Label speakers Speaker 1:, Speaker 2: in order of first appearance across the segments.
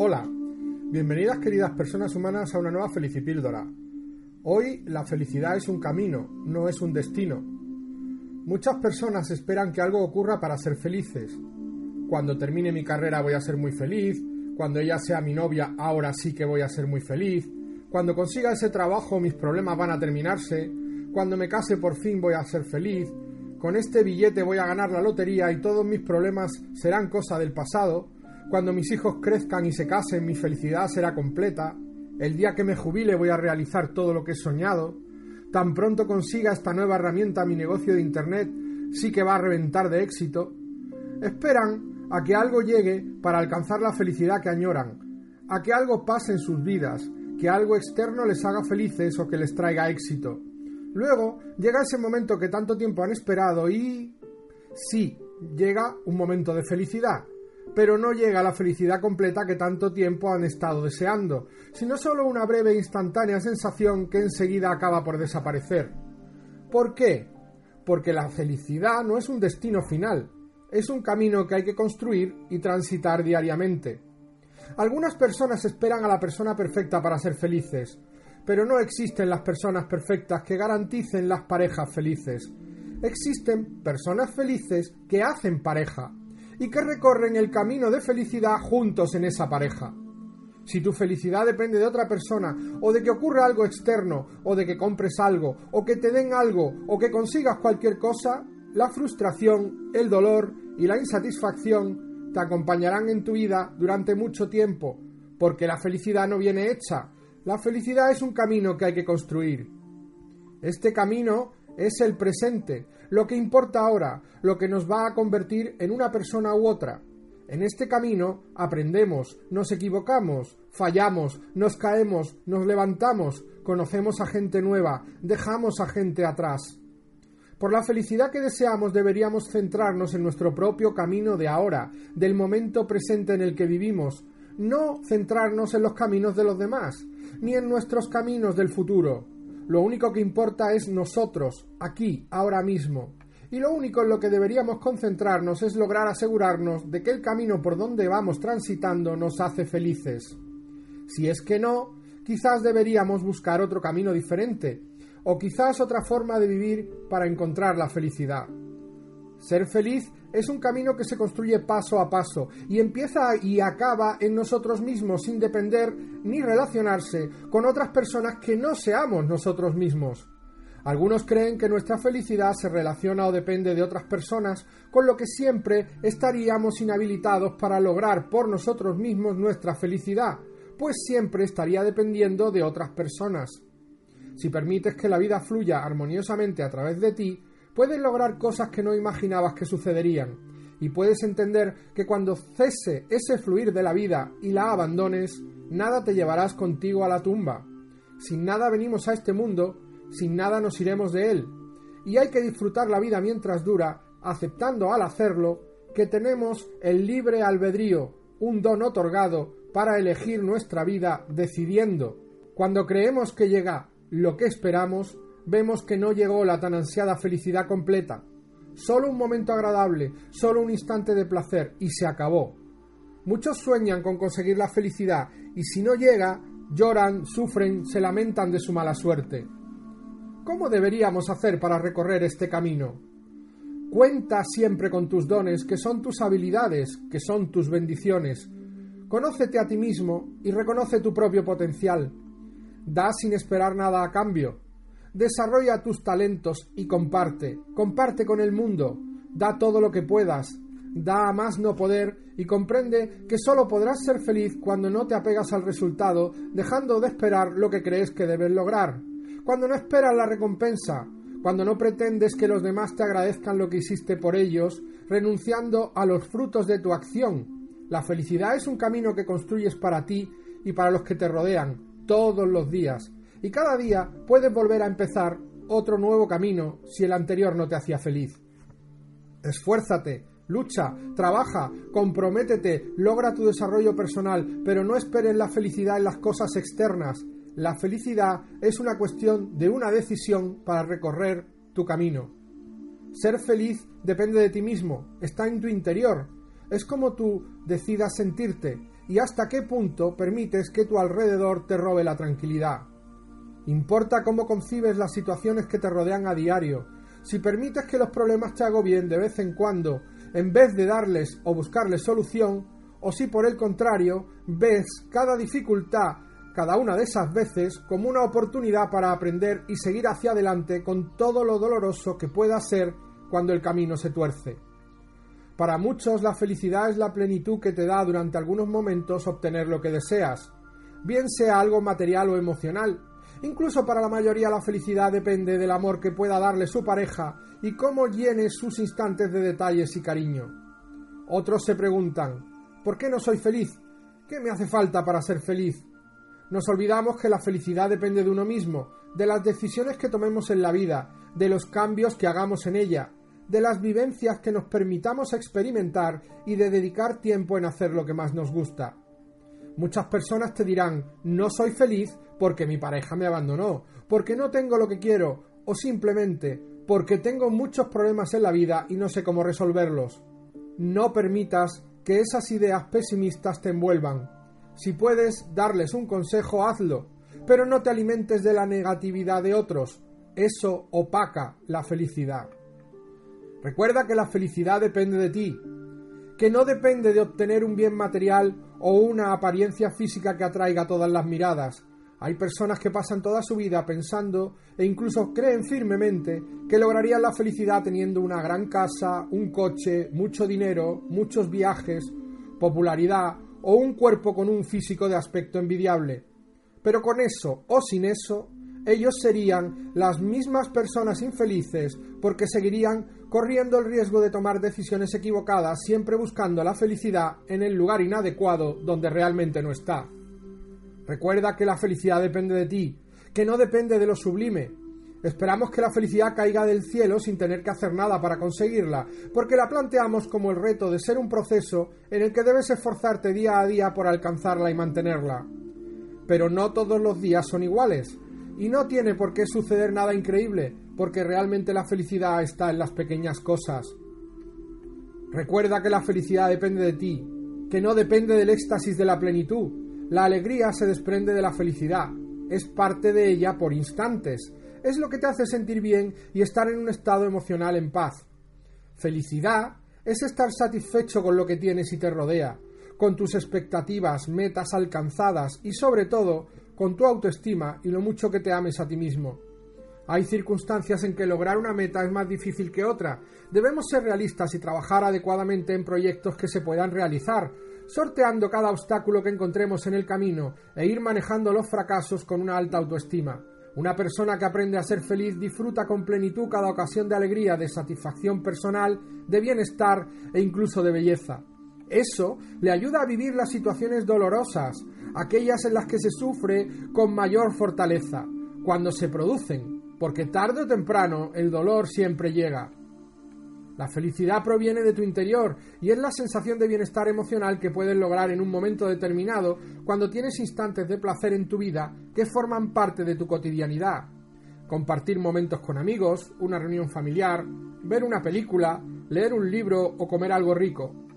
Speaker 1: Hola. Bienvenidas queridas personas humanas a una nueva Felicipíldora. Hoy la felicidad es un camino, no es un destino. Muchas personas esperan que algo ocurra para ser felices. Cuando termine mi carrera voy a ser muy feliz, cuando ella sea mi novia ahora sí que voy a ser muy feliz, cuando consiga ese trabajo mis problemas van a terminarse, cuando me case por fin voy a ser feliz, con este billete voy a ganar la lotería y todos mis problemas serán cosa del pasado, cuando mis hijos crezcan y se casen, mi felicidad será completa. El día que me jubile voy a realizar todo lo que he soñado. Tan pronto consiga esta nueva herramienta mi negocio de Internet, sí que va a reventar de éxito. Esperan a que algo llegue para alcanzar la felicidad que añoran, a que algo pase en sus vidas, que algo externo les haga felices o que les traiga éxito. Luego llega ese momento que tanto tiempo han esperado y... sí, llega un momento de felicidad pero no llega a la felicidad completa que tanto tiempo han estado deseando, sino solo una breve e instantánea sensación que enseguida acaba por desaparecer. ¿Por qué? Porque la felicidad no es un destino final, es un camino que hay que construir y transitar diariamente. Algunas personas esperan a la persona perfecta para ser felices, pero no existen las personas perfectas que garanticen las parejas felices. Existen personas felices que hacen pareja, y que recorren el camino de felicidad juntos en esa pareja. Si tu felicidad depende de otra persona, o de que ocurra algo externo, o de que compres algo, o que te den algo, o que consigas cualquier cosa, la frustración, el dolor y la insatisfacción te acompañarán en tu vida durante mucho tiempo, porque la felicidad no viene hecha, la felicidad es un camino que hay que construir. Este camino es el presente, lo que importa ahora, lo que nos va a convertir en una persona u otra. En este camino aprendemos, nos equivocamos, fallamos, nos caemos, nos levantamos, conocemos a gente nueva, dejamos a gente atrás. Por la felicidad que deseamos deberíamos centrarnos en nuestro propio camino de ahora, del momento presente en el que vivimos, no centrarnos en los caminos de los demás, ni en nuestros caminos del futuro. Lo único que importa es nosotros, aquí, ahora mismo. Y lo único en lo que deberíamos concentrarnos es lograr asegurarnos de que el camino por donde vamos transitando nos hace felices. Si es que no, quizás deberíamos buscar otro camino diferente, o quizás otra forma de vivir para encontrar la felicidad. Ser feliz es un camino que se construye paso a paso y empieza y acaba en nosotros mismos sin depender ni relacionarse con otras personas que no seamos nosotros mismos. Algunos creen que nuestra felicidad se relaciona o depende de otras personas, con lo que siempre estaríamos inhabilitados para lograr por nosotros mismos nuestra felicidad, pues siempre estaría dependiendo de otras personas. Si permites que la vida fluya armoniosamente a través de ti, puedes lograr cosas que no imaginabas que sucederían, y puedes entender que cuando cese ese fluir de la vida y la abandones, nada te llevarás contigo a la tumba. Sin nada venimos a este mundo, sin nada nos iremos de él, y hay que disfrutar la vida mientras dura, aceptando al hacerlo que tenemos el libre albedrío, un don otorgado para elegir nuestra vida decidiendo. Cuando creemos que llega lo que esperamos, vemos que no llegó la tan ansiada felicidad completa. Solo un momento agradable, solo un instante de placer y se acabó. Muchos sueñan con conseguir la felicidad y si no llega, lloran, sufren, se lamentan de su mala suerte. ¿Cómo deberíamos hacer para recorrer este camino? Cuenta siempre con tus dones, que son tus habilidades, que son tus bendiciones. Conócete a ti mismo y reconoce tu propio potencial. Da sin esperar nada a cambio. Desarrolla tus talentos y comparte. Comparte con el mundo. Da todo lo que puedas. Da a más no poder y comprende que solo podrás ser feliz cuando no te apegas al resultado, dejando de esperar lo que crees que debes lograr. Cuando no esperas la recompensa, cuando no pretendes que los demás te agradezcan lo que hiciste por ellos, renunciando a los frutos de tu acción, La felicidad es un camino que construyes para ti y para los que te rodean todos los días. Y cada día puedes volver a empezar otro nuevo camino si el anterior no te hacía feliz. Esfuérzate, lucha, trabaja, comprométete, logra tu desarrollo personal, pero no esperes la felicidad en las cosas externas. La felicidad es una cuestión de una decisión para recorrer tu camino. Ser feliz depende de ti mismo, está en tu interior, es como tú decidas sentirte y hasta qué punto permites que tu alrededor te robe la tranquilidad. Importa cómo concibes las situaciones que te rodean a diario. Si permites que los problemas te agobien de vez en cuando, en vez de darles o buscarles solución, o si por el contrario ves cada dificultad, cada una de esas veces, como una oportunidad para aprender y seguir hacia adelante con todo lo doloroso que pueda ser cuando el camino se tuerce. Para muchos la felicidad es la plenitud que te da durante algunos momentos obtener lo que deseas, bien sea algo material o emocional. Incluso para la mayoría la felicidad depende del amor que pueda darle su pareja y cómo llene sus instantes de detalles y cariño. Otros se preguntan, ¿por qué no soy feliz? ¿Qué me hace falta para ser feliz? Nos olvidamos que la felicidad depende de uno mismo, de las decisiones que tomemos en la vida, de los cambios que hagamos en ella, de las vivencias que nos permitamos experimentar y de dedicar tiempo en hacer lo que más nos gusta. Muchas personas te dirán, no soy feliz porque mi pareja me abandonó, porque no tengo lo que quiero, o simplemente porque tengo muchos problemas en la vida y no sé cómo resolverlos. No permitas que esas ideas pesimistas te envuelvan. Si puedes darles un consejo, hazlo, pero no te alimentes de la negatividad de otros. Eso opaca la felicidad. Recuerda que la felicidad depende de ti, que no depende de obtener un bien material o una apariencia física que atraiga todas las miradas. Hay personas que pasan toda su vida pensando e incluso creen firmemente que lograrían la felicidad teniendo una gran casa, un coche, mucho dinero, muchos viajes, popularidad o un cuerpo con un físico de aspecto envidiable. Pero con eso o sin eso, ellos serían las mismas personas infelices porque seguirían corriendo el riesgo de tomar decisiones equivocadas siempre buscando la felicidad en el lugar inadecuado donde realmente no está. Recuerda que la felicidad depende de ti, que no depende de lo sublime. Esperamos que la felicidad caiga del cielo sin tener que hacer nada para conseguirla, porque la planteamos como el reto de ser un proceso en el que debes esforzarte día a día por alcanzarla y mantenerla. Pero no todos los días son iguales, y no tiene por qué suceder nada increíble, porque realmente la felicidad está en las pequeñas cosas. Recuerda que la felicidad depende de ti, que no depende del éxtasis de la plenitud. La alegría se desprende de la felicidad, es parte de ella por instantes, es lo que te hace sentir bien y estar en un estado emocional en paz. Felicidad es estar satisfecho con lo que tienes y te rodea, con tus expectativas, metas alcanzadas y sobre todo con tu autoestima y lo mucho que te ames a ti mismo. Hay circunstancias en que lograr una meta es más difícil que otra. Debemos ser realistas y trabajar adecuadamente en proyectos que se puedan realizar, sorteando cada obstáculo que encontremos en el camino e ir manejando los fracasos con una alta autoestima. Una persona que aprende a ser feliz disfruta con plenitud cada ocasión de alegría, de satisfacción personal, de bienestar e incluso de belleza. Eso le ayuda a vivir las situaciones dolorosas, aquellas en las que se sufre con mayor fortaleza, cuando se producen, porque tarde o temprano el dolor siempre llega. La felicidad proviene de tu interior y es la sensación de bienestar emocional que puedes lograr en un momento determinado cuando tienes instantes de placer en tu vida que forman parte de tu cotidianidad. Compartir momentos con amigos, una reunión familiar, ver una película, leer un libro o comer algo rico.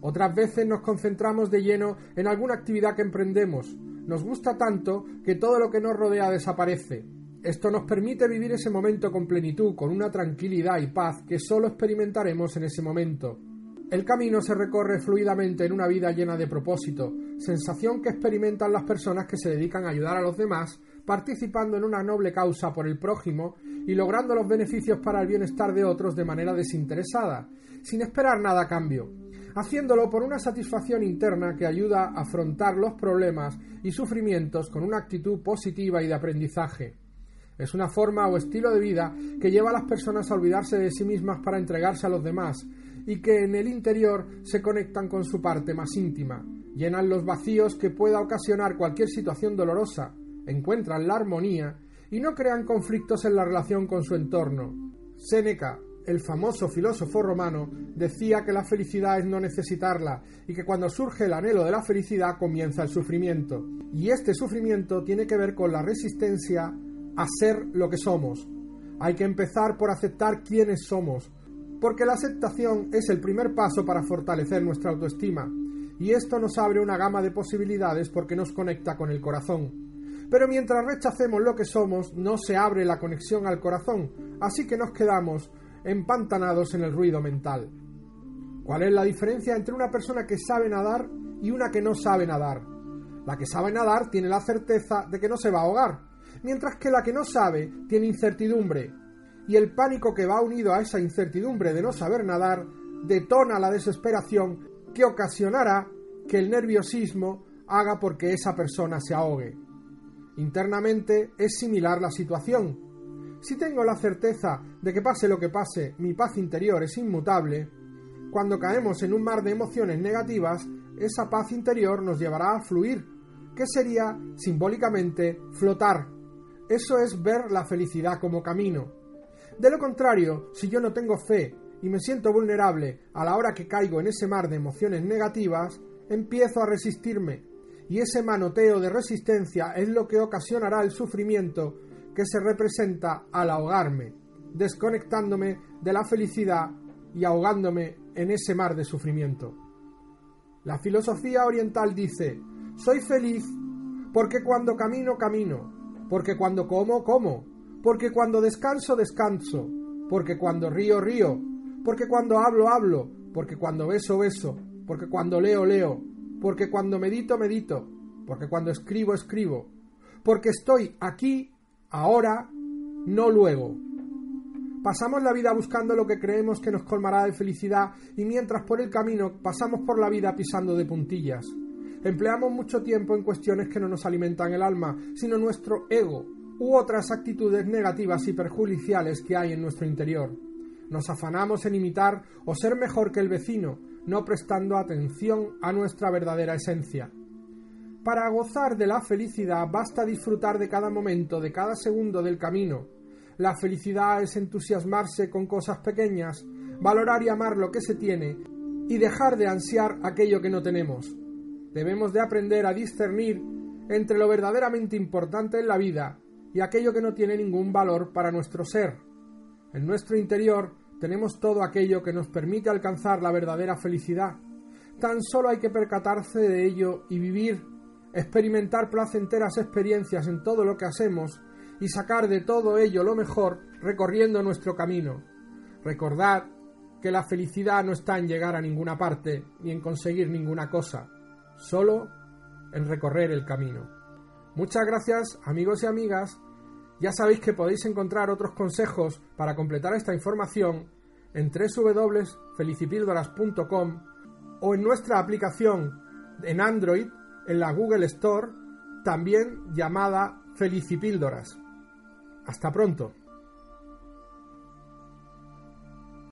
Speaker 1: Otras veces nos concentramos de lleno en alguna actividad que emprendemos. Nos gusta tanto que todo lo que nos rodea desaparece. Esto nos permite vivir ese momento con plenitud, con una tranquilidad y paz que solo experimentaremos en ese momento. El camino se recorre fluidamente en una vida llena de propósito, sensación que experimentan las personas que se dedican a ayudar a los demás, participando en una noble causa por el prójimo y logrando los beneficios para el bienestar de otros de manera desinteresada, sin esperar nada a cambio haciéndolo por una satisfacción interna que ayuda a afrontar los problemas y sufrimientos con una actitud positiva y de aprendizaje. Es una forma o estilo de vida que lleva a las personas a olvidarse de sí mismas para entregarse a los demás y que en el interior se conectan con su parte más íntima, llenan los vacíos que pueda ocasionar cualquier situación dolorosa, encuentran la armonía y no crean conflictos en la relación con su entorno. Séneca, el famoso filósofo romano, decía que la felicidad es no necesitarla y que cuando surge el anhelo de la felicidad comienza el sufrimiento. Y este sufrimiento tiene que ver con la resistencia a ser lo que somos. Hay que empezar por aceptar quiénes somos, porque la aceptación es el primer paso para fortalecer nuestra autoestima, y esto nos abre una gama de posibilidades porque nos conecta con el corazón. Pero mientras rechacemos lo que somos, no se abre la conexión al corazón, así que nos quedamos empantanados en el ruido mental. ¿Cuál es la diferencia entre una persona que sabe nadar y una que no sabe nadar? La que sabe nadar tiene la certeza de que no se va a ahogar, mientras que la que no sabe tiene incertidumbre. Y el pánico que va unido a esa incertidumbre de no saber nadar detona la desesperación que ocasionará que el nerviosismo haga porque esa persona se ahogue. Internamente es similar la situación. Si tengo la certeza de que pase lo que pase, mi paz interior es inmutable, cuando caemos en un mar de emociones negativas, esa paz interior nos llevará a fluir, que sería, simbólicamente, flotar. Eso es ver la felicidad como camino. De lo contrario, si yo no tengo fe y me siento vulnerable a la hora que caigo en ese mar de emociones negativas, empiezo a resistirme, y ese manoteo de resistencia es lo que ocasionará el sufrimiento que se representa al ahogarme, desconectándome de la felicidad y ahogándome en ese mar de sufrimiento. La filosofía oriental dice, soy feliz porque cuando camino, camino, porque cuando como, como, porque cuando descanso, descanso, porque cuando río, río, porque cuando hablo, hablo, porque cuando beso, beso, porque cuando leo, leo, porque cuando medito, medito, porque cuando escribo, escribo, porque estoy aquí, ahora, no luego. Pasamos la vida buscando lo que creemos que nos colmará de felicidad y mientras por el camino pasamos por la vida pisando de puntillas. Empleamos mucho tiempo en cuestiones que no nos alimentan el alma, sino nuestro ego u otras actitudes negativas y perjudiciales que hay en nuestro interior. Nos afanamos en imitar o ser mejor que el vecino, no prestando atención a nuestra verdadera esencia. Para gozar de la felicidad basta disfrutar de cada momento, de cada segundo del camino. La felicidad es entusiasmarse con cosas pequeñas, valorar y amar lo que se tiene y dejar de ansiar aquello que no tenemos. Debemos de aprender a discernir entre lo verdaderamente importante en la vida y aquello que no tiene ningún valor para nuestro ser. En nuestro interior tenemos todo aquello que nos permite alcanzar la verdadera felicidad. Tan solo hay que percatarse de ello y vivir, experimentar placenteras experiencias en todo lo que hacemos y sacar de todo ello lo mejor recorriendo nuestro camino. Recordad que la felicidad no está en llegar a ninguna parte ni en conseguir ninguna cosa, solo en recorrer el camino. Muchas gracias amigos y amigas ya sabéis que podéis encontrar otros consejos para completar esta información en www.felicipíldoras.com o en nuestra aplicación en Android en la Google Store, también llamada Felicipíldoras. Hasta pronto.